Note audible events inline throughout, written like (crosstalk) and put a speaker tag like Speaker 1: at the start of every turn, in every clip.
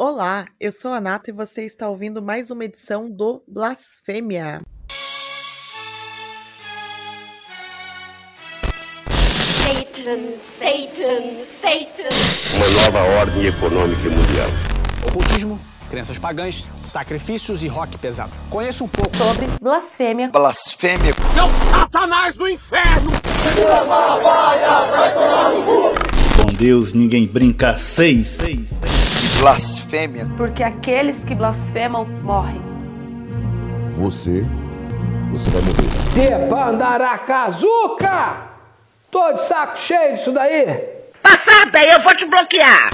Speaker 1: Olá, eu sou a Nata e você está ouvindo mais uma edição do Blasfêmia.
Speaker 2: Satan, Satan, Satan.
Speaker 3: Uma nova ordem econômica mundial.
Speaker 4: Ocultismo, crenças pagãs, sacrifícios e rock pesado. Conheço um pouco
Speaker 5: sobre blasfêmia.
Speaker 6: Blasfêmia.
Speaker 7: Meu Satanás do inferno!
Speaker 8: Com Deus ninguém brinca seis. seis,
Speaker 6: blasfêmia.
Speaker 5: Porque aqueles que blasfemam morrem.
Speaker 9: Você, você vai morrer.
Speaker 10: Debandaracazuca! Tô de saco cheio disso daí!
Speaker 11: Passada, eu vou te bloquear!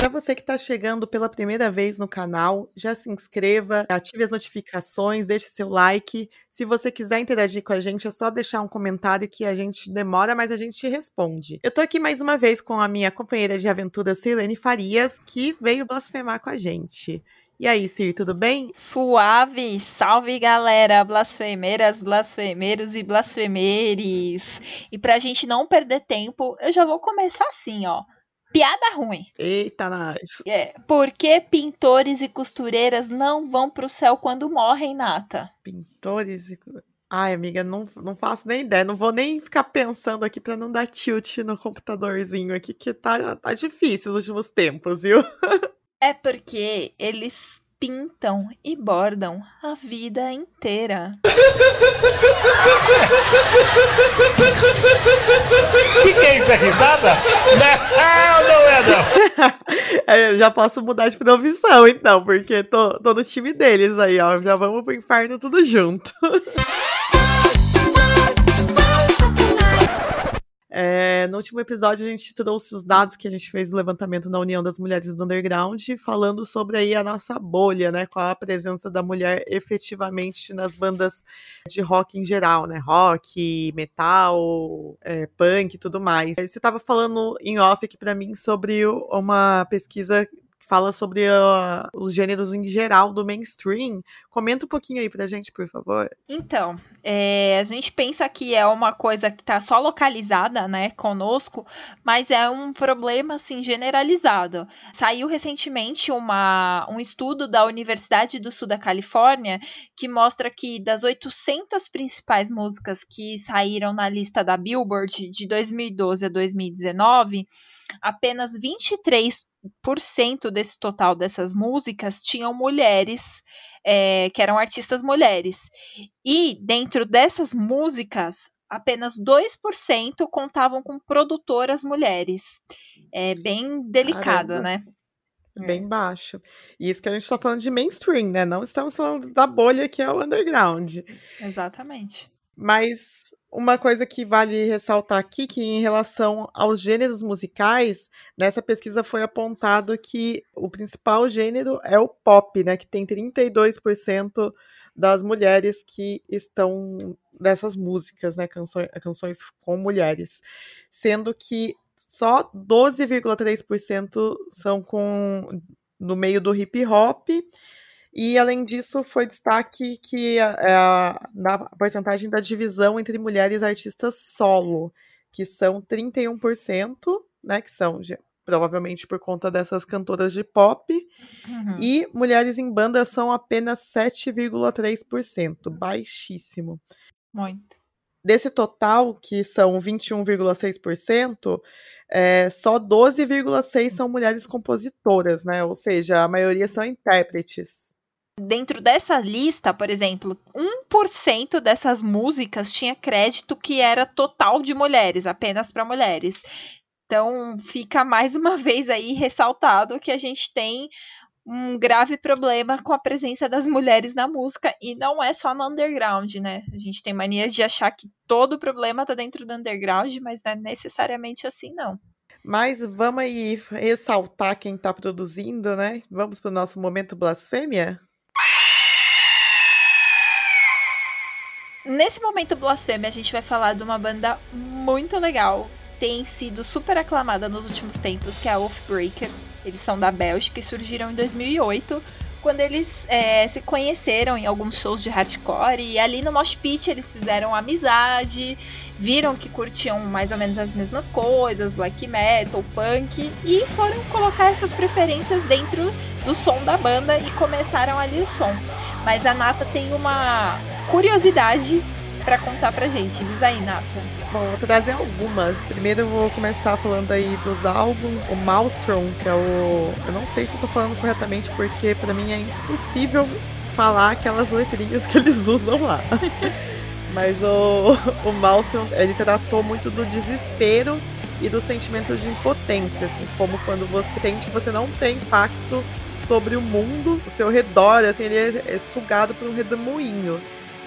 Speaker 1: Para você que está chegando pela primeira vez no canal, já se inscreva, ative as notificações, deixe seu like. Se você quiser interagir com a gente, é só deixar um comentário que a gente demora, mas a gente responde. Eu tô aqui mais uma vez com a minha companheira de aventura, Silene Farias, que veio blasfemar com a gente. E aí, Cir, tudo bem?
Speaker 12: Suave! Salve, galera! Blasfemeiras, blasfemeiros e blasfemeres! E pra gente não perder tempo, eu já vou começar assim, ó. Piada ruim.
Speaker 1: Eita, nós.
Speaker 12: É, por que pintores e costureiras não vão pro céu quando morrem, Nata?
Speaker 1: Pintores e... Ai, amiga, não, não faço nem ideia. Não vou nem ficar pensando aqui pra não dar tilt no computadorzinho aqui, que tá, tá difícil os últimos tempos, viu? (laughs)
Speaker 12: É porque eles pintam e bordam a vida inteira.
Speaker 7: que que é isso? É risada? Não, não é não. (laughs)
Speaker 1: é, eu já posso mudar de profissão, então, porque tô, tô no time deles aí, ó. Já vamos pro inferno tudo junto. (laughs) É, no último episódio, a gente trouxe os dados que a gente fez do levantamento na União das Mulheres do Underground, falando sobre aí a nossa bolha, né? Qual a presença da mulher efetivamente nas bandas de rock em geral, né? Rock, metal, é, punk e tudo mais. Você estava falando em off aqui para mim sobre uma pesquisa fala sobre uh, os gêneros em geral do mainstream. Comenta um pouquinho aí pra gente, por favor.
Speaker 12: Então, é, a gente pensa que é uma coisa que tá só localizada, né, conosco, mas é um problema, assim, generalizado. Saiu recentemente uma, um estudo da Universidade do Sul da Califórnia que mostra que das 800 principais músicas que saíram na lista da Billboard de 2012 a 2019, apenas 23 desse total dessas músicas tinham mulheres é, que eram artistas mulheres. E dentro dessas músicas, apenas 2% contavam com produtoras mulheres. É bem delicado, Caramba. né?
Speaker 1: Bem baixo. E isso que a gente está falando de mainstream, né? Não estamos falando da bolha que é o underground.
Speaker 12: Exatamente.
Speaker 1: Mas uma coisa que vale ressaltar aqui que em relação aos gêneros musicais, nessa pesquisa foi apontado que o principal gênero é o pop, né, que tem 32% das mulheres que estão nessas músicas, né, canções, canções com mulheres, sendo que só 12,3% são com no meio do hip hop e, além disso, foi destaque que é a, na porcentagem da divisão entre mulheres artistas solo, que são 31%, né, que são provavelmente por conta dessas cantoras de pop, uhum. e mulheres em banda são apenas 7,3%, baixíssimo.
Speaker 12: Muito.
Speaker 1: Desse total, que são 21,6%, é, só 12,6% são mulheres compositoras, né? Ou seja, a maioria são intérpretes
Speaker 12: dentro dessa lista, por exemplo, 1% dessas músicas tinha crédito que era total de mulheres, apenas para mulheres. Então, fica mais uma (laughs) vez aí ressaltado que a gente tem um grave problema com a presença das mulheres na música e não é só no underground, né? A gente tem mania de achar que todo o problema tá dentro do underground, mas não é necessariamente assim, não.
Speaker 1: Mas vamos aí ressaltar quem tá produzindo, né? Vamos pro nosso momento blasfêmia?
Speaker 12: Nesse momento blasfêmia, a gente vai falar de uma banda muito legal. Tem sido super aclamada nos últimos tempos, que é a Oathbreaker. Eles são da Bélgica e surgiram em 2008 quando eles é, se conheceram em alguns shows de hardcore e ali no Mosh Pit eles fizeram amizade, viram que curtiam mais ou menos as mesmas coisas, black metal, punk, e foram colocar essas preferências dentro do som da banda e começaram ali o som. Mas a Nata tem uma curiosidade para contar pra gente. Diz aí, Nata.
Speaker 1: Bom, vou trazer algumas. Primeiro eu vou começar falando aí dos álbuns. O Maelstrom, que é o. Eu não sei se eu tô falando corretamente, porque para mim é impossível falar aquelas letrinhas que eles usam lá. (laughs) Mas o, o Maelstrom, ele tratou muito do desespero e do sentimento de impotência, assim, como quando você sente que você não tem impacto sobre o mundo, o seu redor, assim, ele é, é sugado por um redemoinho.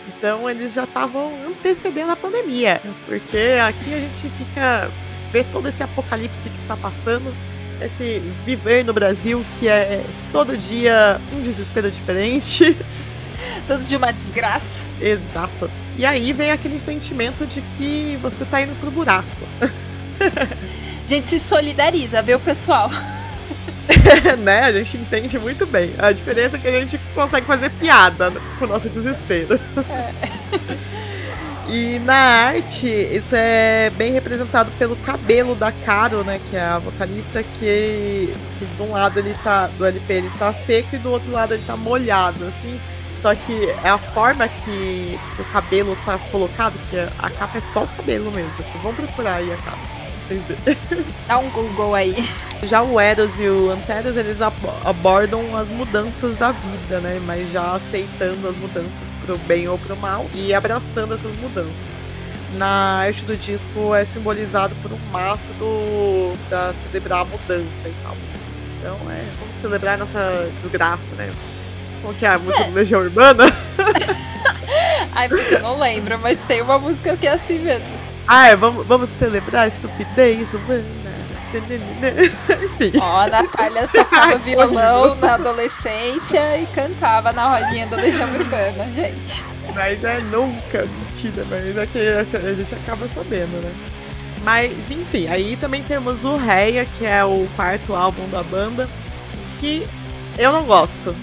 Speaker 1: Então eles já estavam antecedendo a pandemia, porque aqui a gente fica vê todo esse apocalipse que está passando, esse viver no Brasil que é todo dia um desespero diferente. (laughs)
Speaker 12: Todo dia uma desgraça.
Speaker 1: Exato. E aí vem aquele sentimento de que você tá indo pro buraco.
Speaker 12: A (laughs) gente se solidariza, viu, pessoal? (laughs)
Speaker 1: né? A gente entende muito bem. A diferença é que a gente consegue fazer piada com o nosso desespero. É. (laughs) E na arte, isso é bem representado pelo cabelo da Caro, né? Que é a vocalista que, que de um lado ele tá. Do LP ele tá seco e do outro lado ele tá molhado, assim. Só que é a forma que, que o cabelo tá colocado, que a capa é só o cabelo mesmo. Vamos procurar aí a capa.
Speaker 12: Dá um Google aí.
Speaker 1: Já o Eros e o Anteros, eles abordam as mudanças da vida, né? Mas já aceitando as mudanças pro bem ou pro mal e abraçando essas mudanças. Na arte do disco é simbolizado por um maço do, pra celebrar a mudança e tal. Então é, vamos celebrar nossa desgraça, né? Como que é a música é. do Legião Urbana? (laughs)
Speaker 12: Ai, porque eu não lembro, mas tem uma música que é assim mesmo.
Speaker 1: Ah, vamos, vamos celebrar a estupidez humana. (laughs)
Speaker 12: Enfim. Ó, a Natália tocava violão na adolescência e cantava na rodinha da Legião Urbana, gente.
Speaker 1: Mas é nunca, mentira, mas é que a gente acaba sabendo, né? Mas, enfim, aí também temos o Reia, que é o quarto álbum da banda, que eu não gosto.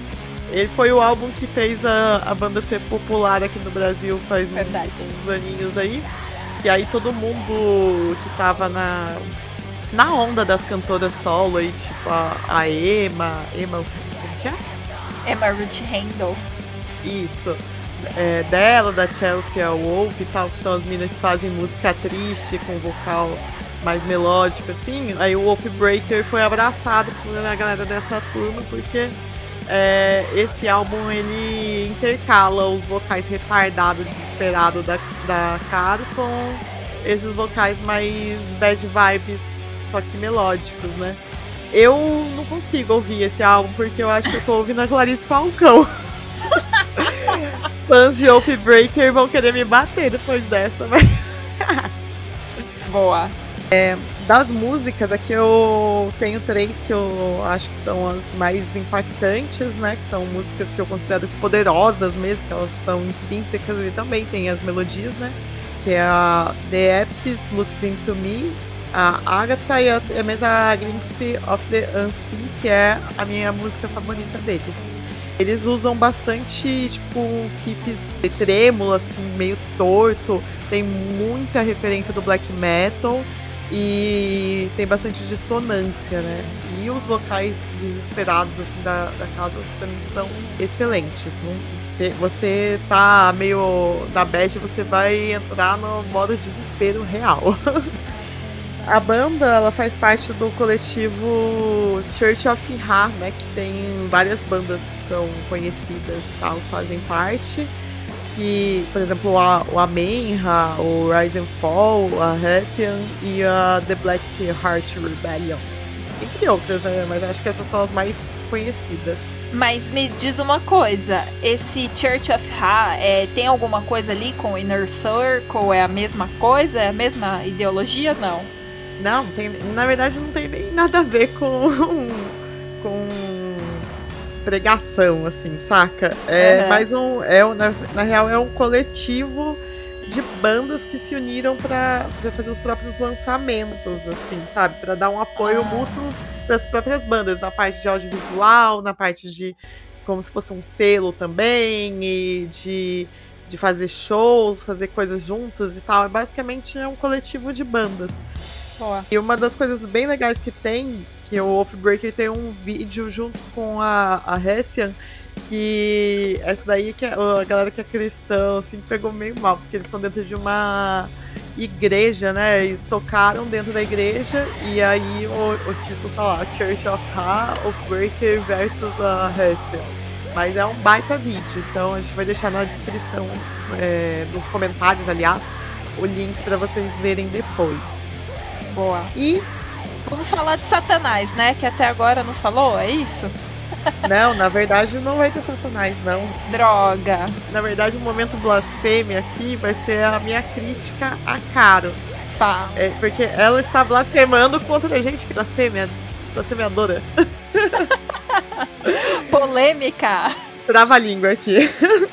Speaker 1: Ele foi o álbum que fez a, a banda ser popular aqui no Brasil faz uns, uns aninhos aí. Que aí todo mundo que tava na, na onda das cantoras solo aí, tipo a, a Emma. Emma. Como que é?
Speaker 12: Emma Ruth Handel.
Speaker 1: Isso. É, dela, da Chelsea Wolf e tal, que são as minas que fazem música triste, com vocal mais melódico, assim. Aí o Wolf Breaker foi abraçado por a galera dessa turma, porque é, esse álbum ele intercala os vocais retardados, desesperados da, da Caro com esses vocais mais bad vibes, só que melódicos, né? Eu não consigo ouvir esse álbum porque eu acho que eu tô ouvindo a Clarice Falcão. (laughs) Fãs de Oath Breaker vão querer me bater depois dessa, mas.
Speaker 12: Boa.
Speaker 1: É, das músicas, aqui eu tenho três que eu acho que são as mais impactantes, né? Que são músicas que eu considero poderosas mesmo, que elas são intrínsecas e também tem as melodias, né? Que é a The Epsis Looks Into Me, a Agatha e a, a mesma Glimpse of the Unseen, que é a minha música favorita deles. Eles usam bastante, tipo, uns riffs trêmulos, assim, meio torto. Tem muita referência do black metal e tem bastante dissonância, né? E os vocais desesperados assim, da, da Cado também são excelentes. Não? Você, você tá meio na bad, você vai entrar no modo desespero real. (laughs) A banda ela faz parte do coletivo Church of Ha, né? Que tem várias bandas que são conhecidas e tal, fazem parte que, por exemplo, a, o Amenha, o Rise and Fall, a Hessian e a The Black Heart Rebellion. Entre outras, né? Mas acho que essas são as mais conhecidas.
Speaker 12: Mas me diz uma coisa, esse Church of Ha é, tem alguma coisa ali com Inner Circle? É a mesma coisa? É a mesma ideologia? Não.
Speaker 1: Não, tem, na verdade não tem nem nada a ver com (laughs) pregação, assim, saca? É uhum. mais um. É, na, na real, é um coletivo de bandas que se uniram para fazer os próprios lançamentos, assim, sabe? Para dar um apoio ah. mútuo das próprias bandas, na parte de audiovisual, na parte de como se fosse um selo também, e de, de fazer shows, fazer coisas juntas e tal. É basicamente é um coletivo de bandas. E uma das coisas bem legais que tem, que o Wolfbreaker tem um vídeo junto com a, a Hessian, que essa daí que é, a galera que é cristã assim pegou meio mal, porque eles estão dentro de uma igreja, né? Eles tocaram dentro da igreja e aí o, o título tá lá, Church of Ha, of Breaker versus a Hessian. Mas é um baita vídeo, então a gente vai deixar na descrição, é, nos comentários, aliás, o link para vocês verem depois.
Speaker 12: Boa.
Speaker 1: E
Speaker 12: vamos falar de Satanás, né? Que até agora não falou, é isso?
Speaker 1: Não, na verdade não vai ter Satanás, não.
Speaker 12: Droga.
Speaker 1: Na verdade, o momento blasfêmia aqui vai ser a minha crítica a Caro.
Speaker 12: Fala.
Speaker 1: É, porque ela está blasfemando contra a gente que blasfêmia, blasfemiadora. (laughs)
Speaker 12: Polêmica.
Speaker 1: Trava a língua aqui.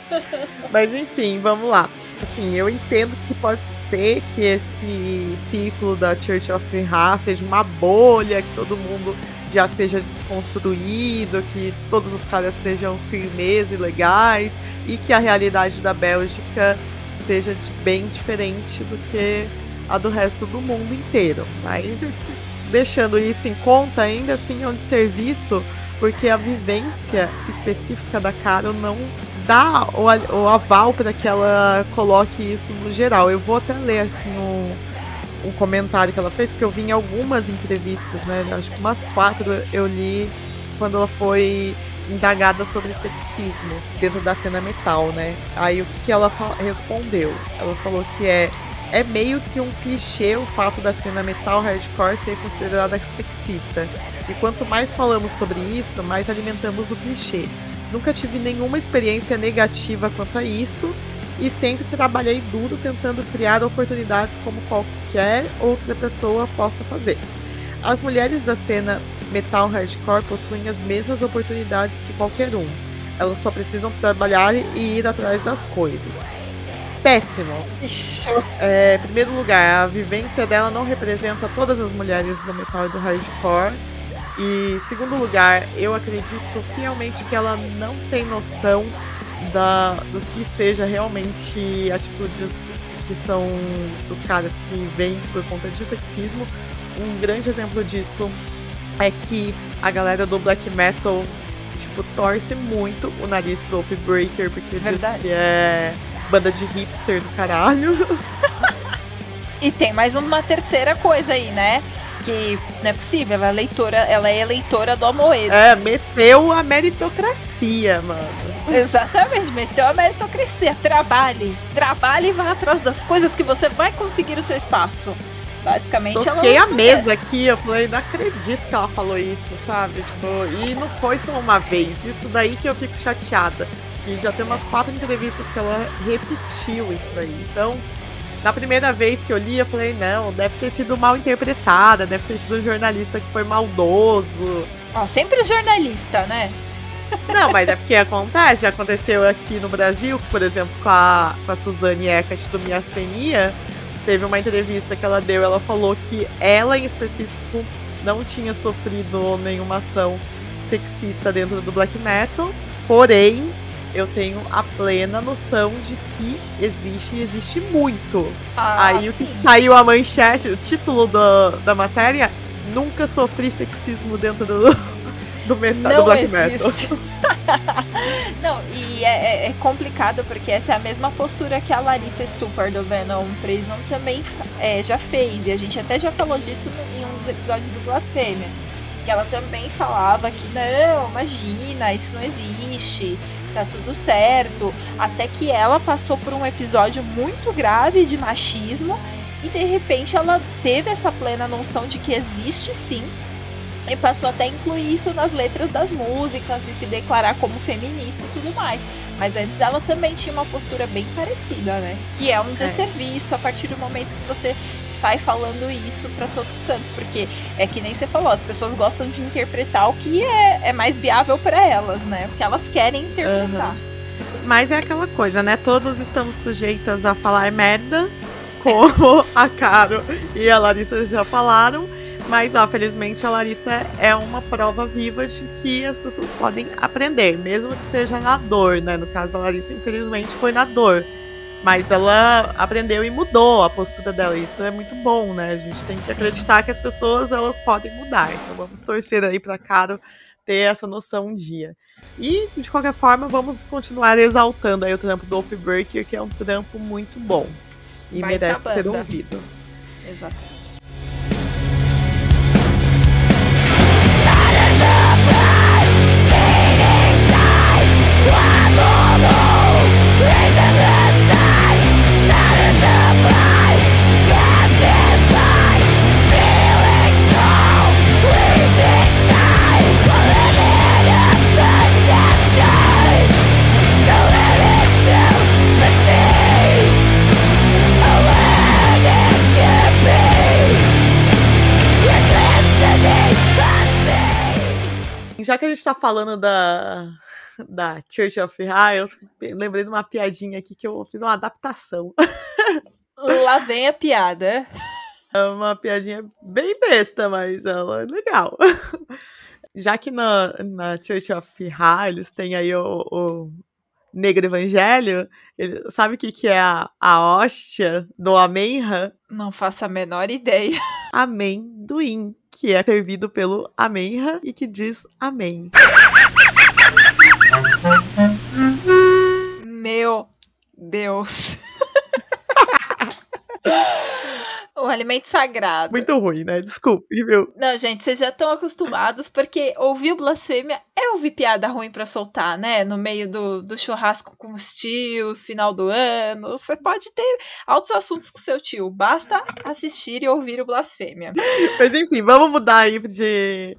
Speaker 1: (laughs) Mas enfim, vamos lá. Assim, eu entendo que pode ser que esse ciclo da Church of Ra seja uma bolha, que todo mundo já seja desconstruído, que todos os caras sejam firmes e legais e que a realidade da Bélgica seja bem diferente do que a do resto do mundo inteiro. Mas (laughs) deixando isso em conta, ainda assim é um desserviço, porque a vivência específica da Carol não dá o, o aval para que ela coloque isso no geral. Eu vou até ler assim um comentário que ela fez, porque eu vi em algumas entrevistas, né? Acho que umas quatro eu li quando ela foi indagada sobre sexismo dentro da cena metal, né? Aí o que, que ela respondeu? Ela falou que é é meio que um clichê o fato da cena metal hardcore ser considerada sexista. E quanto mais falamos sobre isso, mais alimentamos o clichê. Nunca tive nenhuma experiência negativa quanto a isso e sempre trabalhei duro tentando criar oportunidades como qualquer outra pessoa possa fazer. As mulheres da cena metal hardcore possuem as mesmas oportunidades que qualquer um. Elas só precisam trabalhar e ir atrás das coisas. Péssimo. É, em primeiro lugar, a vivência dela não representa todas as mulheres do metal e do hardcore. E segundo lugar, eu acredito fielmente que ela não tem noção da, do que seja realmente atitudes que são dos caras que vêm por conta de sexismo. Um grande exemplo disso é que a galera do black metal tipo, torce muito o nariz pro Breaker, porque
Speaker 12: Verdade.
Speaker 1: diz que é banda de hipster do caralho. (laughs)
Speaker 12: e tem mais uma terceira coisa aí, né? que não é possível, ela é leitora, ela é eleitora do Amoedo.
Speaker 1: É, meteu a meritocracia, mano.
Speaker 12: Exatamente, meteu a meritocracia. Trabalhe, trabalhe e vá atrás das coisas que você vai conseguir o seu espaço. Basicamente,
Speaker 1: Toquei
Speaker 12: ela
Speaker 1: a mesa aqui, eu falei, não acredito que ela falou isso, sabe? Tipo, e não foi só uma vez. Isso daí que eu fico chateada. E já tem umas quatro entrevistas que ela repetiu isso aí. Então, na primeira vez que eu li, eu falei, não, deve ter sido mal interpretada, deve ter sido um jornalista que foi maldoso.
Speaker 12: Ó, sempre jornalista, né?
Speaker 1: Não, mas é porque acontece, já aconteceu aqui no Brasil, por exemplo, com a, com a Suzane Eckert do Miastenia, teve uma entrevista que ela deu, ela falou que ela em específico não tinha sofrido nenhuma ação sexista dentro do black metal, porém eu tenho a plena noção de que existe e existe muito.
Speaker 12: Ah,
Speaker 1: Aí o que saiu a manchete, o título do, da matéria, nunca sofri sexismo dentro do, do, metal,
Speaker 12: Não
Speaker 1: do black
Speaker 12: existe.
Speaker 1: metal. (laughs)
Speaker 12: Não, e é, é, é, complicado porque essa é a mesma postura que a Larissa Stupar do Venom Prison também é, já fez. E a gente até já falou disso em um dos episódios do Blasfêmia. Que ela também falava que não, imagina, isso não existe tá tudo certo. Até que ela passou por um episódio muito grave de machismo e de repente ela teve essa plena noção de que existe sim. E passou até a incluir isso nas letras das músicas e se declarar como feminista e tudo mais. Mas antes ela também tinha uma postura bem parecida, né? Que é um desserviço a partir do momento que você sai falando isso para todos os cantos, porque é que nem você falou, as pessoas gostam de interpretar o que é, é mais viável para elas, né? Porque elas querem interpretar. Uhum.
Speaker 1: Mas é aquela coisa, né? Todos estamos sujeitas a falar merda, como (laughs) a Caro e a Larissa já falaram. Mas, ó, felizmente a Larissa é uma prova viva de que as pessoas podem aprender, mesmo que seja na dor, né? No caso da Larissa, infelizmente, foi na dor. Mas ela aprendeu e mudou a postura dela. Isso é muito bom, né? A gente tem que Sim. acreditar que as pessoas elas podem mudar. Então vamos torcer aí para Caro ter essa noção um dia. E, de qualquer forma, vamos continuar exaltando aí o trampo do Wolf Breaker, que é um trampo muito bom. E Vai merece ser ouvido.
Speaker 12: Exato.
Speaker 1: Já que a gente tá falando da, da Church of High, eu lembrei de uma piadinha aqui que eu fiz uma adaptação. (laughs)
Speaker 12: Lá vem a piada.
Speaker 1: É uma piadinha bem besta, mas ela é legal. (laughs) Já que na, na Church of High eles têm aí o, o Negro Evangelho, ele, sabe o que, que é a, a hóstia do Amenha?
Speaker 12: Não faço a menor ideia.
Speaker 1: Amendoim que é servido pelo Amenha e que diz Amém.
Speaker 12: Meu Deus. (laughs) O (laughs) alimento sagrado.
Speaker 1: Muito ruim, né? Desculpe, viu?
Speaker 12: Não, gente, vocês já estão acostumados, porque ouvir blasfêmia é ouvir piada ruim para soltar, né? No meio do, do churrasco com os tios, final do ano. Você pode ter altos assuntos com seu tio. Basta assistir e ouvir o blasfêmia. (laughs)
Speaker 1: Mas enfim, vamos mudar aí de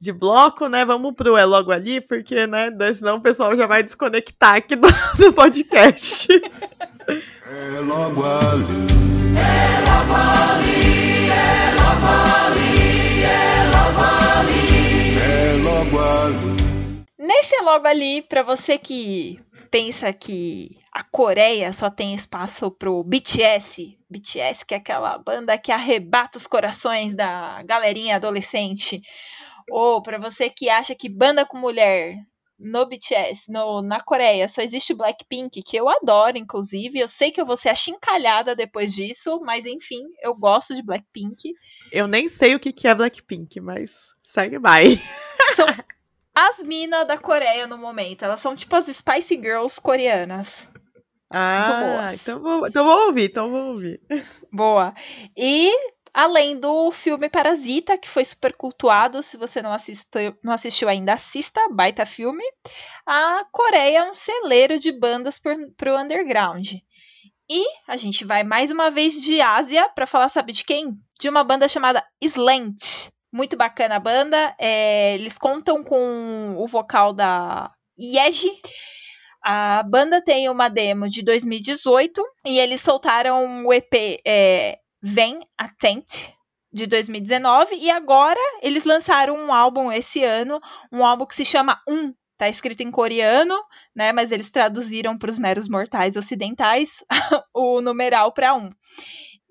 Speaker 1: de bloco, né? Vamos pro É Logo Ali, porque, né? Senão o pessoal já vai desconectar aqui do, (laughs) do podcast. é logo ali. É é.
Speaker 12: Nesse é logo ali, para você que pensa que a Coreia só tem espaço pro BTS, BTS que é aquela banda que arrebata os corações da galerinha adolescente, ou para você que acha que banda com mulher no BTS, no, na Coreia, só existe Blackpink, que eu adoro, inclusive. Eu sei que eu vou ser achincalhada depois disso, mas enfim, eu gosto de Blackpink.
Speaker 1: Eu nem sei o que, que é Blackpink, mas segue mais. (laughs)
Speaker 12: São as minas da Coreia no momento. Elas são tipo as Spice Girls coreanas.
Speaker 1: Ah, então vou, então vou ouvir, então vou ouvir.
Speaker 12: Boa. E Além do filme Parasita, que foi super cultuado. Se você não assistiu, não assistiu ainda, assista. Baita filme. A Coreia é um celeiro de bandas para o underground. E a gente vai mais uma vez de Ásia para falar, sabe de quem? De uma banda chamada Slant. Muito bacana a banda. É, eles contam com o vocal da Yeji. A banda tem uma demo de 2018 e eles soltaram o EP é, Vem Attent de 2019 e agora eles lançaram um álbum esse ano, um álbum que se chama Um. Tá escrito em coreano, né? Mas eles traduziram para os meros mortais ocidentais (laughs) o numeral para um.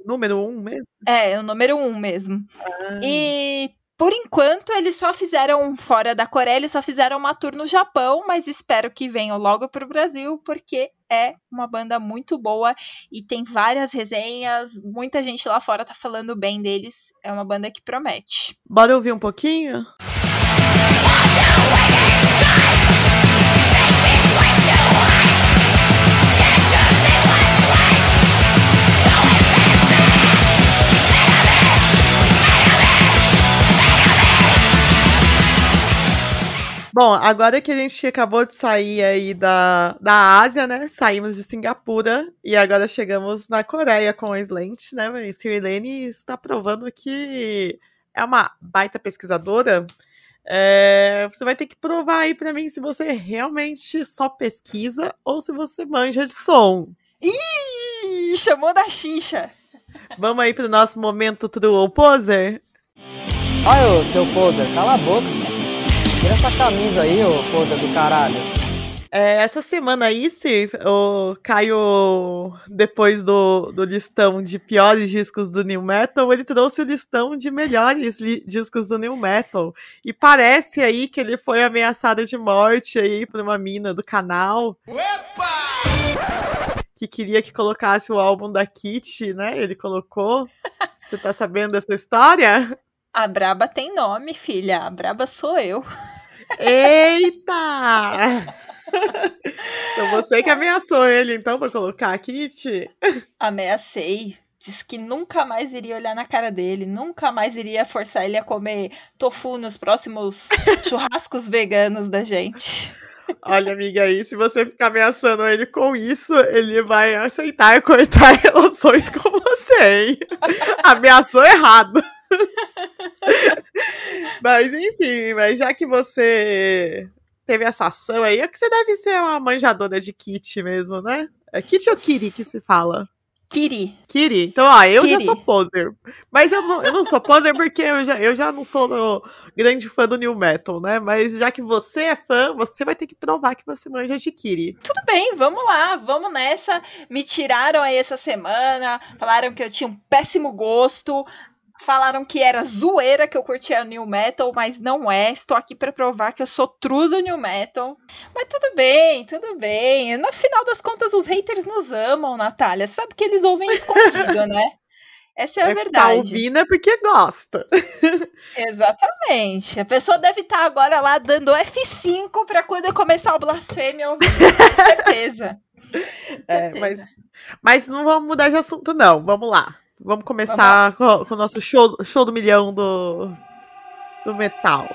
Speaker 1: Número um mesmo?
Speaker 12: É, o número um mesmo. Ah. E por enquanto, eles só fizeram fora da Coreia, eles só fizeram uma tour no Japão, mas espero que venham logo para o Brasil, porque é uma banda muito boa e tem várias resenhas, muita gente lá fora tá falando bem deles. É uma banda que promete.
Speaker 1: Bora ouvir um pouquinho? Bom, agora que a gente acabou de sair aí da, da Ásia, né? Saímos de Singapura e agora chegamos na Coreia com a Slant, né? A Sirlene está provando que é uma baita pesquisadora. É, você vai ter que provar aí para mim se você realmente só pesquisa ou se você manja de som.
Speaker 12: Ih, chamou da xincha.
Speaker 1: Vamos aí pro nosso momento true ou poser?
Speaker 13: Olha, seu poser, cala a boca. Tira essa camisa aí, ô coisa do caralho.
Speaker 1: É, essa semana aí, Sir, o Caio, depois do, do listão de piores discos do New Metal, ele trouxe o listão de melhores discos do New Metal. E parece aí que ele foi ameaçado de morte aí por uma mina do canal. Opa! Que queria que colocasse o álbum da Kit, né? Ele colocou. Você tá sabendo dessa história?
Speaker 12: A Braba tem nome, filha. A Braba sou eu.
Speaker 1: Eita! (laughs) então você que ameaçou ele, então, pra colocar a Kit?
Speaker 12: Ameacei. Disse que nunca mais iria olhar na cara dele, nunca mais iria forçar ele a comer tofu nos próximos (laughs) churrascos veganos da gente.
Speaker 1: Olha, amiga, aí, se você ficar ameaçando ele com isso, ele vai aceitar cortar (laughs) relações com você, hein? Ameaçou errado. (laughs) mas enfim, mas já que você teve essa ação aí, é que você deve ser uma manjadora de kit mesmo, né? É kit ou kiri que se fala?
Speaker 12: Kiri.
Speaker 1: Kiri. Então, ó, eu Kiri. já sou poser. Mas eu não, eu não sou poser porque eu já, eu já não sou grande fã do New Metal, né? Mas já que você é fã, você vai ter que provar que você manja de Kiri.
Speaker 12: Tudo bem, vamos lá, vamos nessa. Me tiraram aí essa semana, falaram que eu tinha um péssimo gosto. Falaram que era zoeira que eu curtia new metal, mas não é. Estou aqui para provar que eu sou true do new metal. Mas tudo bem, tudo bem. No final das contas, os haters nos amam, Natália. Sabe que eles ouvem escondido, né? Essa é a é verdade. Tá
Speaker 1: ouvindo é porque gosta. (laughs)
Speaker 12: Exatamente. A pessoa deve estar tá agora lá dando F5 para quando eu começar o blasfêmia ouvir. Com certeza. Com (laughs) certeza.
Speaker 1: É, mas, mas não vamos mudar de assunto, não. Vamos lá. Vamos começar com, com, o nosso show, show do milhão do, do metal.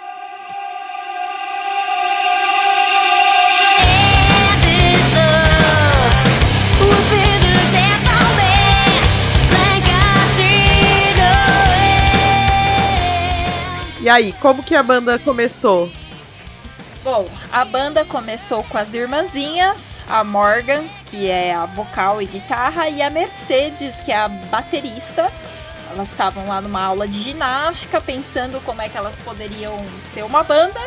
Speaker 1: E aí, como que a banda começou?
Speaker 12: Bom, a banda começou com as irmãzinhas, a Morgan, que é a vocal e guitarra, e a Mercedes, que é a baterista. Elas estavam lá numa aula de ginástica, pensando como é que elas poderiam ter uma banda.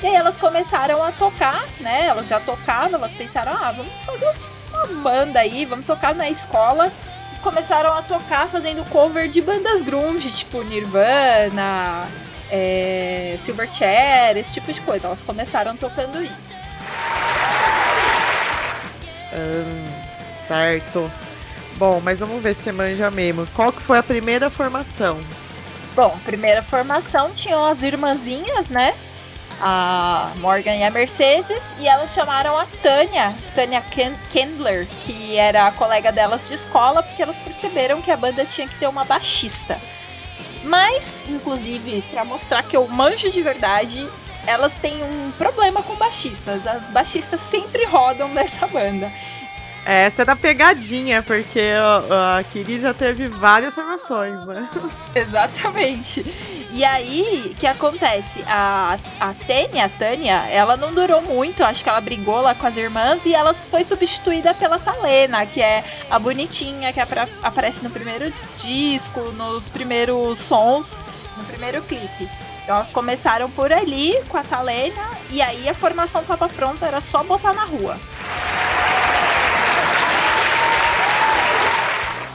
Speaker 12: E aí elas começaram a tocar, né? Elas já tocavam, elas pensaram, ah, vamos fazer uma banda aí, vamos tocar na escola. E começaram a tocar fazendo cover de bandas grunge, tipo Nirvana, é, Silverchair, esse tipo de coisa. Elas começaram tocando isso.
Speaker 1: Hum, certo. Bom, mas vamos ver se você manja mesmo. Qual que foi a primeira formação?
Speaker 12: Bom, primeira formação tinham as irmãzinhas, né? A Morgan e a Mercedes, e elas chamaram a Tânia, Tânia Kendler, que era a colega delas de escola, porque elas perceberam que a banda tinha que ter uma baixista. Mas, inclusive, para mostrar que eu manjo de verdade, elas têm um problema com baixistas. As baixistas sempre rodam nessa banda.
Speaker 1: Essa é da pegadinha, porque a Kiri já teve várias formações, né?
Speaker 12: Exatamente. E aí, que acontece? A, a Tênia, a Tânia, ela não durou muito, acho que ela brigou lá com as irmãs e ela foi substituída pela Talena, que é a bonitinha que aparece no primeiro disco, nos primeiros sons, no primeiro clipe. Então elas começaram por ali com a Talena e aí a formação estava pronta, era só botar na rua.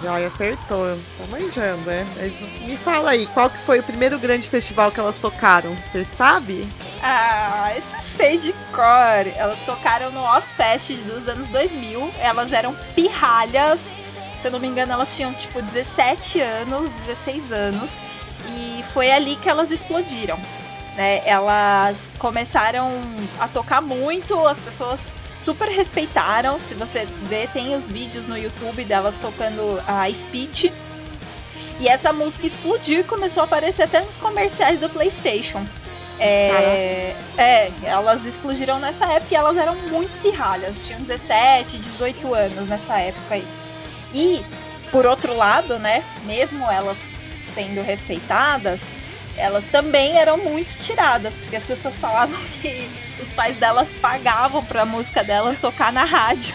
Speaker 1: Ai, acertou. Tá manjando, né? Mas me fala aí, qual que foi o primeiro grande festival que elas tocaram? Você sabe?
Speaker 12: Ah, isso eu sei de cor. Elas tocaram no Ozfest dos anos 2000. Elas eram pirralhas. Se eu não me engano, elas tinham tipo 17 anos, 16 anos. E foi ali que elas explodiram. Né? Elas começaram a tocar muito, as pessoas super respeitaram. Se você vê, tem os vídeos no YouTube delas tocando a Speech. E essa música explodiu e começou a aparecer até nos comerciais do PlayStation. É, é, elas explodiram nessa época e elas eram muito pirralhas, tinham 17, 18 anos nessa época aí. E, por outro lado, né, mesmo elas sendo respeitadas, elas também eram muito tiradas, porque as pessoas falavam que os pais delas pagavam pra música delas tocar na rádio.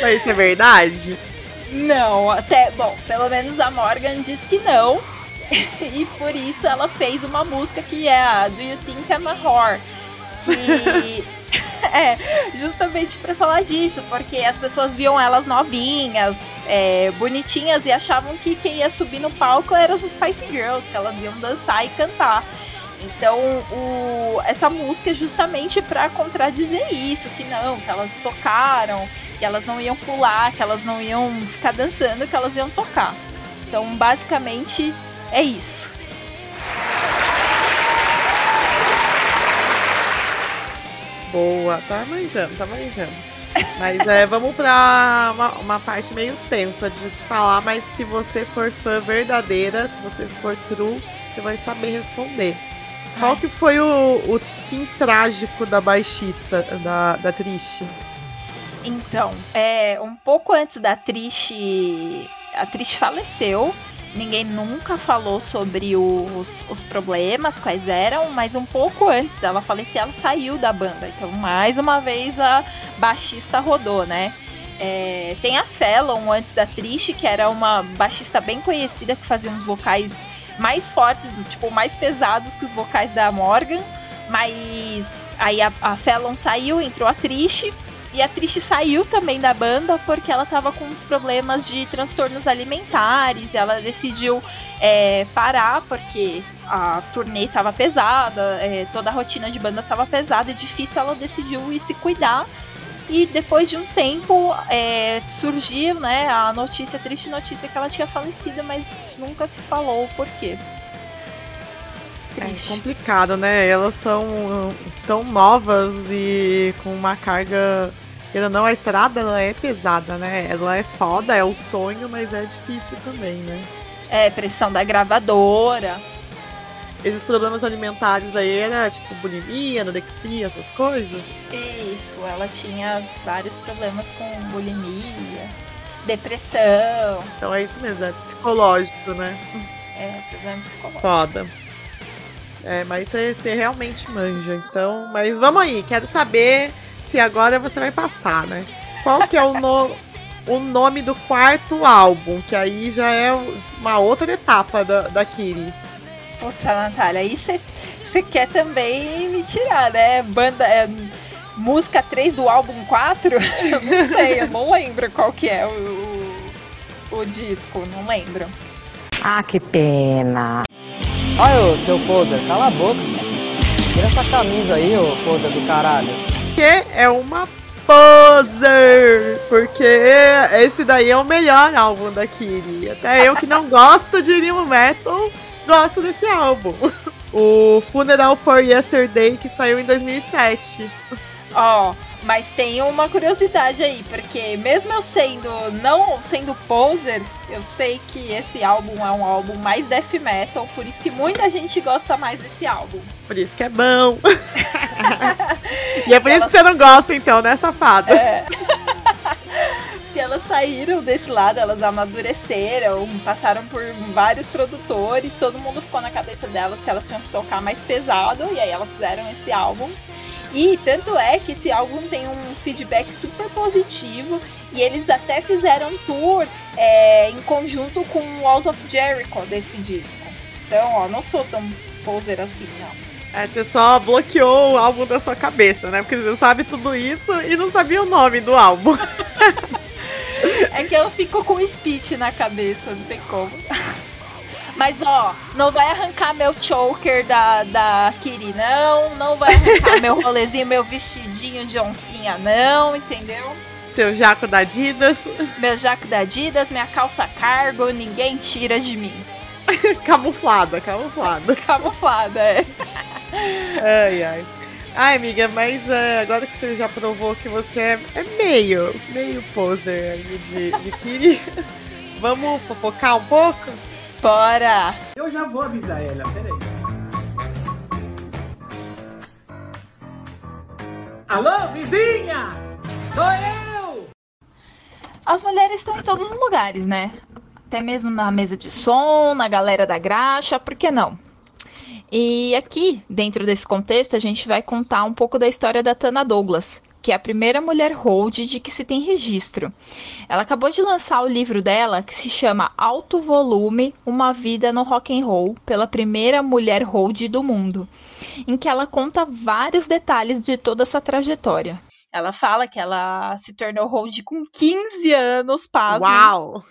Speaker 1: Mas isso é verdade?
Speaker 12: Não, até, bom, pelo menos a Morgan diz que não. (laughs) e por isso ela fez uma música que é a Do You Think I'm a Whore? Que (laughs) (laughs) é, justamente para falar disso, porque as pessoas viam elas novinhas, é, bonitinhas e achavam que quem ia subir no palco eram as Spice Girls, que elas iam dançar e cantar. Então, o, essa música é justamente para contradizer isso, que não, que elas tocaram, que elas não iam pular, que elas não iam ficar dançando, que elas iam tocar. Então, basicamente, é isso.
Speaker 1: Boa, tá manjando, tá manjando. Mas é, vamos pra uma, uma, parte meio tensa de se falar, mas se você for fã verdadeira, se você for true, você vai saber responder. Qual que foi o, o fim trágico da baixista, da, da Triste?
Speaker 12: Então, é, um pouco antes da Triste. A Triste faleceu. Ninguém nunca falou sobre os, os problemas, quais eram, mas um pouco antes dela falecer, ela saiu da banda. Então, mais uma vez, a baixista rodou, né? É, tem a Fallon antes da Triste, que era uma baixista bem conhecida que fazia uns vocais mais fortes, tipo, mais pesados que os vocais da Morgan. Mas aí a, a Fallon saiu, entrou a Trish. E a Trish saiu também da banda porque ela tava com uns problemas de transtornos alimentares. Ela decidiu é, parar porque a turnê tava pesada, é, toda a rotina de banda tava pesada e difícil. Ela decidiu ir se cuidar. E depois de um tempo é, surgiu né, a notícia, a triste notícia que ela tinha falecido, mas nunca se falou o porquê.
Speaker 1: É complicado, né? Elas são tão novas e com uma carga. Ela não, a estrada ela é pesada, né? Ela é foda, é o sonho, mas é difícil também, né?
Speaker 12: É, pressão da gravadora.
Speaker 1: Esses problemas alimentares aí era tipo bulimia, anorexia, essas coisas?
Speaker 12: Isso, ela tinha vários problemas com bulimia, depressão.
Speaker 1: Então é isso mesmo, é psicológico, né?
Speaker 12: É, problema psicológico.
Speaker 1: Foda. É, mas você, você realmente manja, então. Mas vamos aí, quero saber se agora você vai passar, né? Qual que é o, no, o nome do quarto álbum? Que aí já é uma outra etapa da, da Kiri.
Speaker 12: Puta, Natália, aí você quer também me tirar, né? Banda. É, música 3 do álbum 4? (laughs) eu não sei, eu não lembro qual que é o, o, o disco, não lembro.
Speaker 13: Ah, que pena.
Speaker 14: Olha, seu poser, cala a boca. Tira essa camisa aí, ô poser do caralho.
Speaker 1: Que é uma poser, porque esse daí é o melhor álbum da Kiri. Até eu que não (laughs) gosto de New Metal, gosto desse álbum. (laughs) O Funeral for Yesterday, que saiu em 2007. (laughs)
Speaker 12: Ó, oh, mas tem uma curiosidade aí, porque mesmo eu sendo não sendo poser, eu sei que esse álbum é um álbum mais death metal, por isso que muita gente gosta mais desse álbum.
Speaker 1: Por isso que é bom. (laughs) e é por isso que você não gosta então, né, safada? É.
Speaker 12: que elas saíram desse lado, elas amadureceram, passaram por vários produtores, todo mundo ficou na cabeça delas que elas tinham que tocar mais pesado, e aí elas fizeram esse álbum. E tanto é que esse álbum tem um feedback super positivo e eles até fizeram um tour é, em conjunto com o Walls of Jericho desse disco. Então, ó, não sou tão poser assim, não.
Speaker 1: É, você só bloqueou o álbum da sua cabeça, né? Porque você sabe tudo isso e não sabia o nome do álbum.
Speaker 12: é que eu fico com o speech na cabeça, não tem como. Mas ó, não vai arrancar meu choker da, da Kiri, não. Não vai arrancar meu rolezinho, meu vestidinho de oncinha, não, entendeu?
Speaker 1: Seu jaco da Adidas.
Speaker 12: Meu jaco da Adidas, minha calça cargo, ninguém tira de mim. (laughs)
Speaker 1: camuflada, camuflada.
Speaker 12: camuflada, é.
Speaker 1: Ai, ai. Ai, amiga, mas é, agora que você já provou que você é, é meio, meio poser de, de Kiri, (laughs) vamos fofocar um pouco?
Speaker 12: Bora!
Speaker 15: Eu já vou avisar ela, peraí. Alô, vizinha! Sou eu!
Speaker 12: As mulheres estão em todos os lugares, né? Até mesmo na mesa de som, na galera da graxa, por que não? E aqui, dentro desse contexto, a gente vai contar um pouco da história da Tana Douglas, que é a primeira mulher hold de que se tem registro. Ela acabou de lançar o livro dela que se chama Alto Volume: Uma Vida no Rock and Roll, pela primeira mulher hold do mundo, em que ela conta vários detalhes de toda a sua trajetória. Ela fala que ela se tornou hold com 15 anos, pasmem.
Speaker 1: Uau!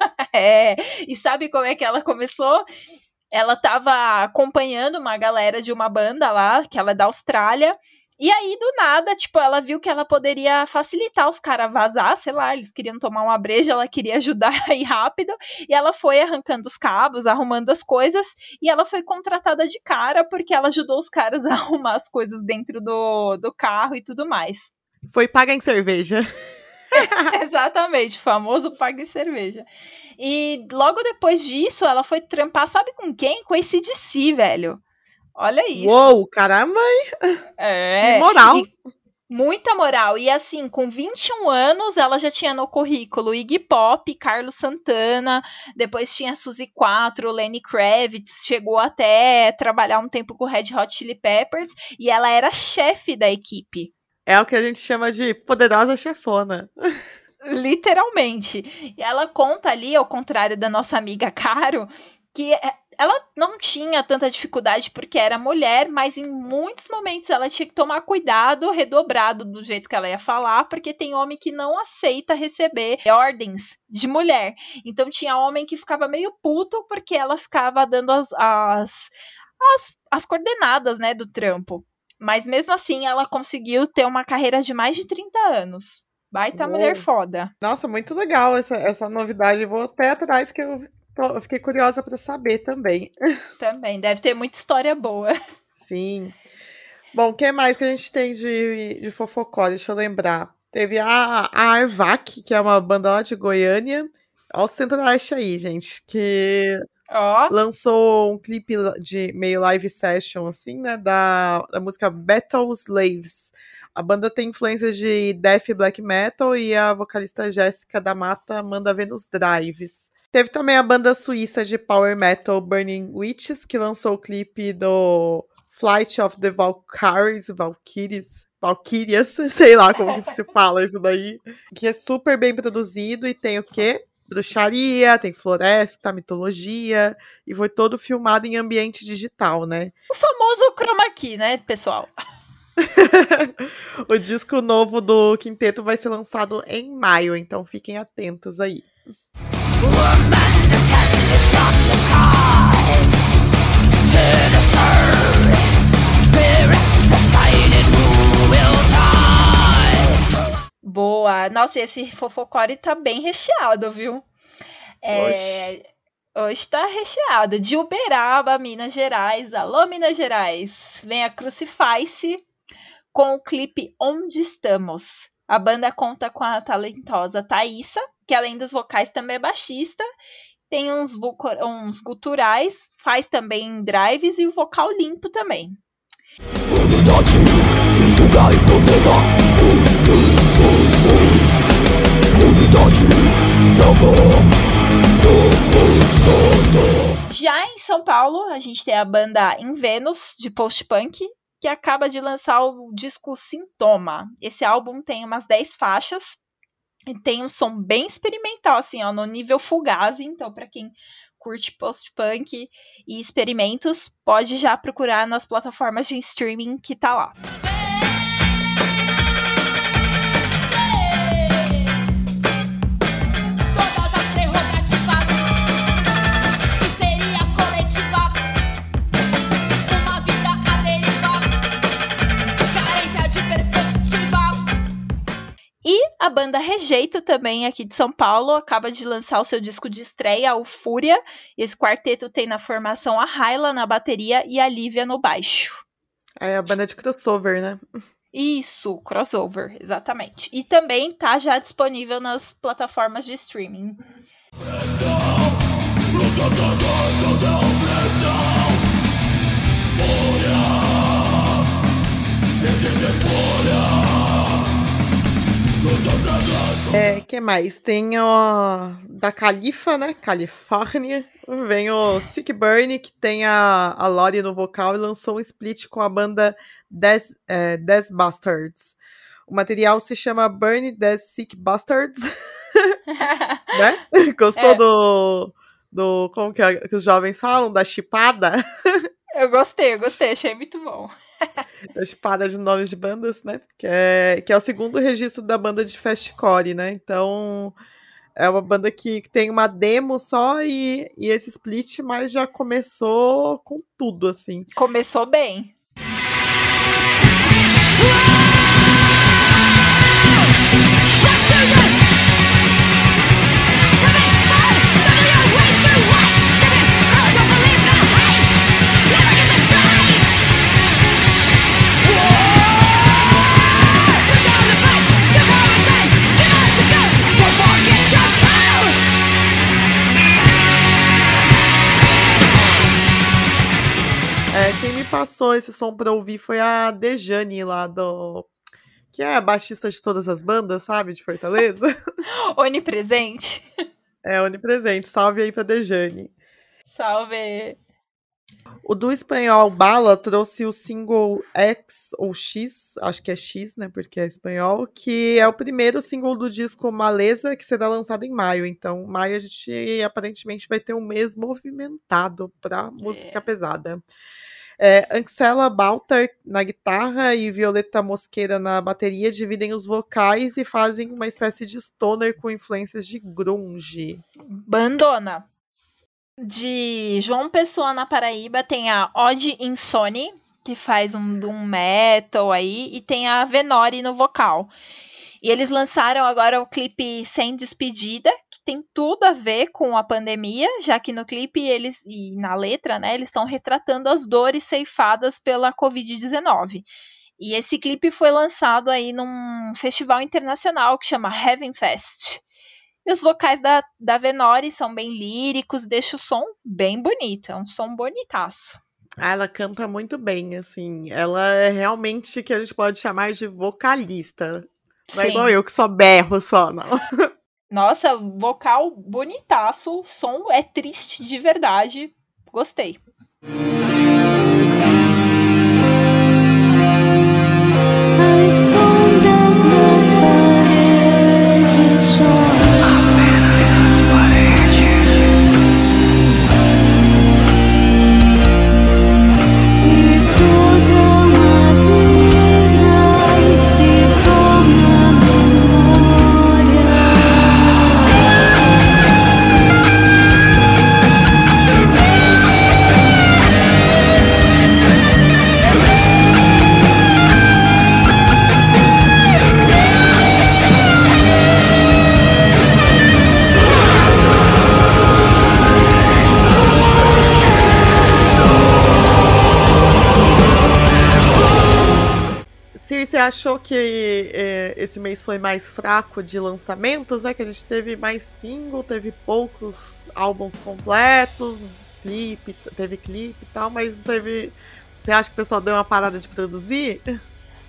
Speaker 1: (laughs)
Speaker 12: é, e sabe como é que ela começou? Ela estava acompanhando uma galera de uma banda lá, que ela é da Austrália, e aí, do nada, tipo, ela viu que ela poderia facilitar os caras vazar, sei lá, eles queriam tomar uma breja, ela queria (laughs) ajudar aí rápido, e ela foi arrancando os cabos, arrumando as coisas, e ela foi contratada de cara porque ela ajudou os caras (laughs) a arrumar as coisas dentro do, do carro e tudo mais.
Speaker 1: Foi paga em cerveja. (laughs) (laughs)
Speaker 12: Exatamente, famoso paga em cerveja. E logo depois disso, ela foi trampar, sabe com quem? Com esse DC, velho. Olha isso.
Speaker 1: Uou, caramba!
Speaker 12: É.
Speaker 1: Que moral!
Speaker 12: E muita moral. E assim, com 21 anos, ela já tinha no currículo Iggy Pop, Carlos Santana, depois tinha Suzy 4, Lenny Kravitz, chegou até trabalhar um tempo com Red Hot Chili Peppers, e ela era chefe da equipe.
Speaker 1: É o que a gente chama de poderosa chefona.
Speaker 12: Literalmente. E ela conta ali, ao contrário da nossa amiga Caro, que ela não tinha tanta dificuldade porque era mulher, mas em muitos momentos ela tinha que tomar cuidado redobrado do jeito que ela ia falar, porque tem homem que não aceita receber ordens de mulher. Então tinha homem que ficava meio puto porque ela ficava dando as, as, as, as coordenadas, né, do trampo. Mas mesmo assim, ela conseguiu ter uma carreira de mais de 30 anos. Baita
Speaker 1: Uou.
Speaker 12: mulher foda.
Speaker 1: Nossa, muito legal essa, essa novidade. Vou até atrás que eu, tô- eu fiquei curiosa para saber também. (laughs)
Speaker 12: Também, deve ter muita história boa.
Speaker 1: Sim. Bom, o que mais que a gente tem de, de fofocó? Deixa eu lembrar. Teve a, a Arvac, que é uma banda lá de Goiânia. Olha o centro-oeste aí, gente. Que
Speaker 12: Ó,
Speaker 1: lançou um clipe de meio live session, assim, né? Da, da música Battle Slaves. A banda tem influências de death black metal e a vocalista Jéssica da Mata manda ver nos drives. Teve também a banda suíça de power metal Burning Witches, que lançou o clipe do Flight of the Valkyries, Valkyries, Valkyrias, (laughs) sei lá como se fala isso daí, que é super bem produzido e tem o quê? Bruxaria, tem floresta, mitologia, e foi todo filmado em ambiente digital, né?
Speaker 12: o famoso chroma key, né, pessoal? (laughs)
Speaker 1: o disco novo do quinteto vai ser lançado em maio, então fiquem atentos aí.
Speaker 12: Boa. Nossa, e esse fofocore tá bem recheado, viu? É, hoje tá recheado. De Uberaba, Minas Gerais. Alô, Minas Gerais. Vem a Crucify-se com o clipe Onde Estamos. A banda conta com a talentosa Thaísa, que além dos vocais também é baixista. Tem uns, uns guturais, faz também drives e o vocal limpo também. Já em São Paulo, a gente tem a banda Em Vênus, de post-punk, que acaba de lançar o disco Sintoma. Esse álbum tem umas 10 faixas e tem um som bem experimental, assim, ó, no nível Fugazi. Então, para quem curte post-punk e experimentos, pode já procurar nas plataformas de streaming que tá lá. Banda Rejeito, também aqui de São Paulo, acaba de lançar o seu disco de estreia, o Fúria. Esse quarteto tem na formação a Raila na bateria e a Lívia no baixo.
Speaker 1: É a banda de crossover, né?
Speaker 12: Isso, crossover, exatamente. E também tá já disponível nas plataformas de streaming.
Speaker 1: É, que mais? Tem o da Califa, né? Califórnia. Vem o Sick Burn, que tem a, a Lori no vocal e lançou um split com a banda Des, é, Bastards. O material se chama Burn the Sick Bastards. (laughs) né? (laughs) Gostou
Speaker 12: É.
Speaker 1: do, do. Como que, é- que os jovens falam? Da chipada?
Speaker 12: Eu gostei, eu gostei, achei muito bom.
Speaker 1: Da chipada de nomes de bandas, né? Que é, que é o segundo registro da banda de fastcore, né? Então. É uma banda que tem uma demo só e, e esse split, mas já começou com tudo, assim.
Speaker 12: Começou bem.
Speaker 1: Passou esse som pra ouvir foi a Dejane lá do. Que é a baixista de todas as bandas, sabe? De Fortaleza. (laughs)
Speaker 12: Onipresente.
Speaker 1: É onipresente. Salve aí pra Dejane.
Speaker 12: Salve.
Speaker 1: O do espanhol Bala trouxe o single X ou X, acho que é X, né? Porque é espanhol, que é o primeiro single do disco Maleza, que será lançado em maio. Então, maio a gente aparentemente vai ter um mês movimentado pra música pesada. É, Anxela Baltar na guitarra e Violeta Mosqueira na bateria dividem os vocais e fazem uma espécie de stoner com influências de grunge.
Speaker 12: Bandona. De João Pessoa na Paraíba tem a Odd Insone, que faz um doom metal aí, e tem a Venori no vocal. E eles lançaram agora o clipe Sem Despedida, que tem tudo a ver com a pandemia, já que no clipe eles e na letra, né, eles estão retratando as dores ceifadas pela COVID-19. E esse clipe foi lançado aí num festival internacional que chama Heaven Fest. E os vocais da, da Venori são bem líricos, deixa o som bem bonito, é um som bonitaço.
Speaker 1: Ah, ela canta muito bem, assim. Ela é realmente que a gente pode chamar de vocalista. Não é igual eu que só berro só, não. (laughs)
Speaker 12: Nossa, vocal bonitaço, som é triste de verdade. Gostei.
Speaker 1: Foi mais fraco de lançamentos, né? Que a gente teve mais single, teve poucos álbuns completos, clipe, teve clipe e tal, mas teve. Você acha que o pessoal deu uma parada de produzir?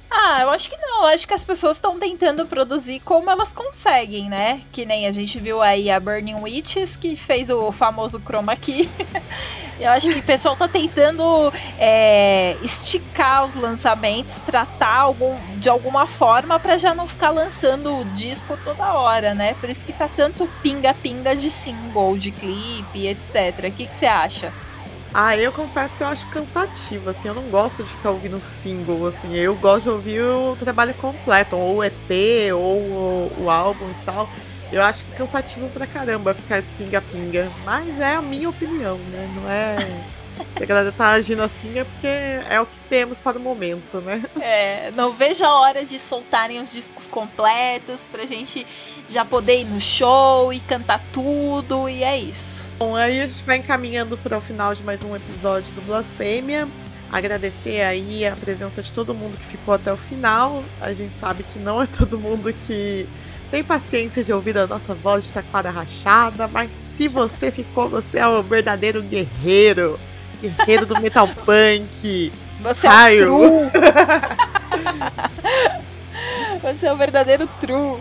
Speaker 12: Ah, eu acho que não. Eu acho que as pessoas estão tentando produzir como elas conseguem, né? Que nem a gente viu aí a Burning Witches, que fez o famoso chroma key. (laughs) eu acho que o pessoal tá tentando é, esticar os lançamentos, tratar algum, de alguma forma pra já não ficar lançando o disco toda hora, né? Por isso que tá tanto pinga-pinga de single, de clipe, etc. O que você acha?
Speaker 1: Ah, eu confesso que eu acho cansativo, assim, eu não gosto de ficar ouvindo single, assim, eu gosto de ouvir o trabalho completo, ou o EP, ou o, o álbum e tal. Eu acho cansativo pra caramba ficar esse pinga-pinga. Mas é a minha opinião, né? Não é. Se a galera tá agindo assim é porque é o que temos para o momento, né?
Speaker 12: É, não vejo a hora de soltarem os discos completos pra gente já poder ir no show e cantar tudo, e é isso.
Speaker 1: Bom, aí a gente vai encaminhando para o final de mais um episódio do Blasfêmia. Agradecer aí a presença de todo mundo que ficou até o final. A gente sabe que não é todo mundo que tem paciência de ouvir a nossa voz de taquara rachada, mas se você ficou, você é o verdadeiro guerreiro. Guerreiro do metal punk.
Speaker 12: Você é
Speaker 1: Raio.
Speaker 12: o true. (laughs) você é o verdadeiro true.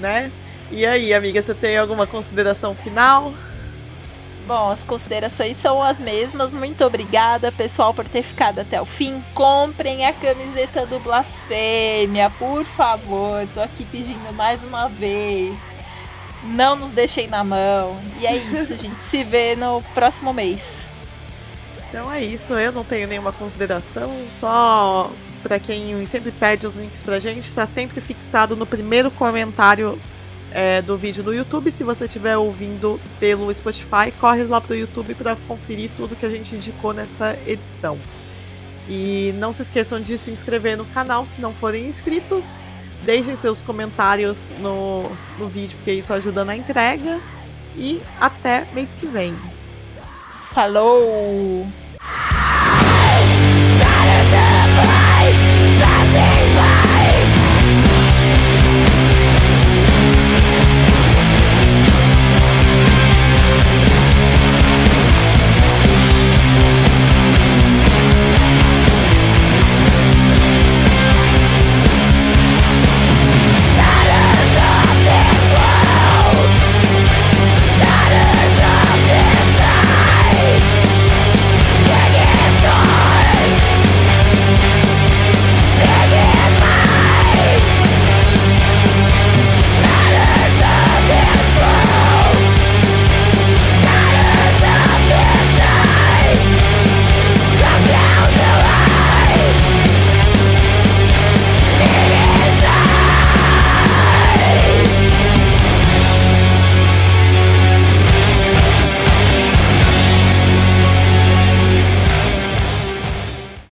Speaker 1: né? E aí, amiga, você tem alguma consideração final?
Speaker 12: Bom, as considerações são as mesmas. Muito obrigada, pessoal, por ter ficado até o fim. Comprem a camiseta do Blasfêmia, por favor. Tô aqui pedindo mais uma vez. Não nos deixem na mão. E é isso, (laughs) gente se vê no próximo mês.
Speaker 1: Então é isso, eu não tenho nenhuma consideração, só para quem sempre pede os links pra gente, está sempre fixado no primeiro comentário é, do vídeo no YouTube. Se você estiver ouvindo pelo Spotify, corre lá pro YouTube para conferir tudo que a gente indicou nessa edição. E não se esqueçam de se inscrever no canal se não forem inscritos. Deixem seus comentários no, no vídeo, porque isso ajuda na entrega. E até mês que vem.
Speaker 12: Falou!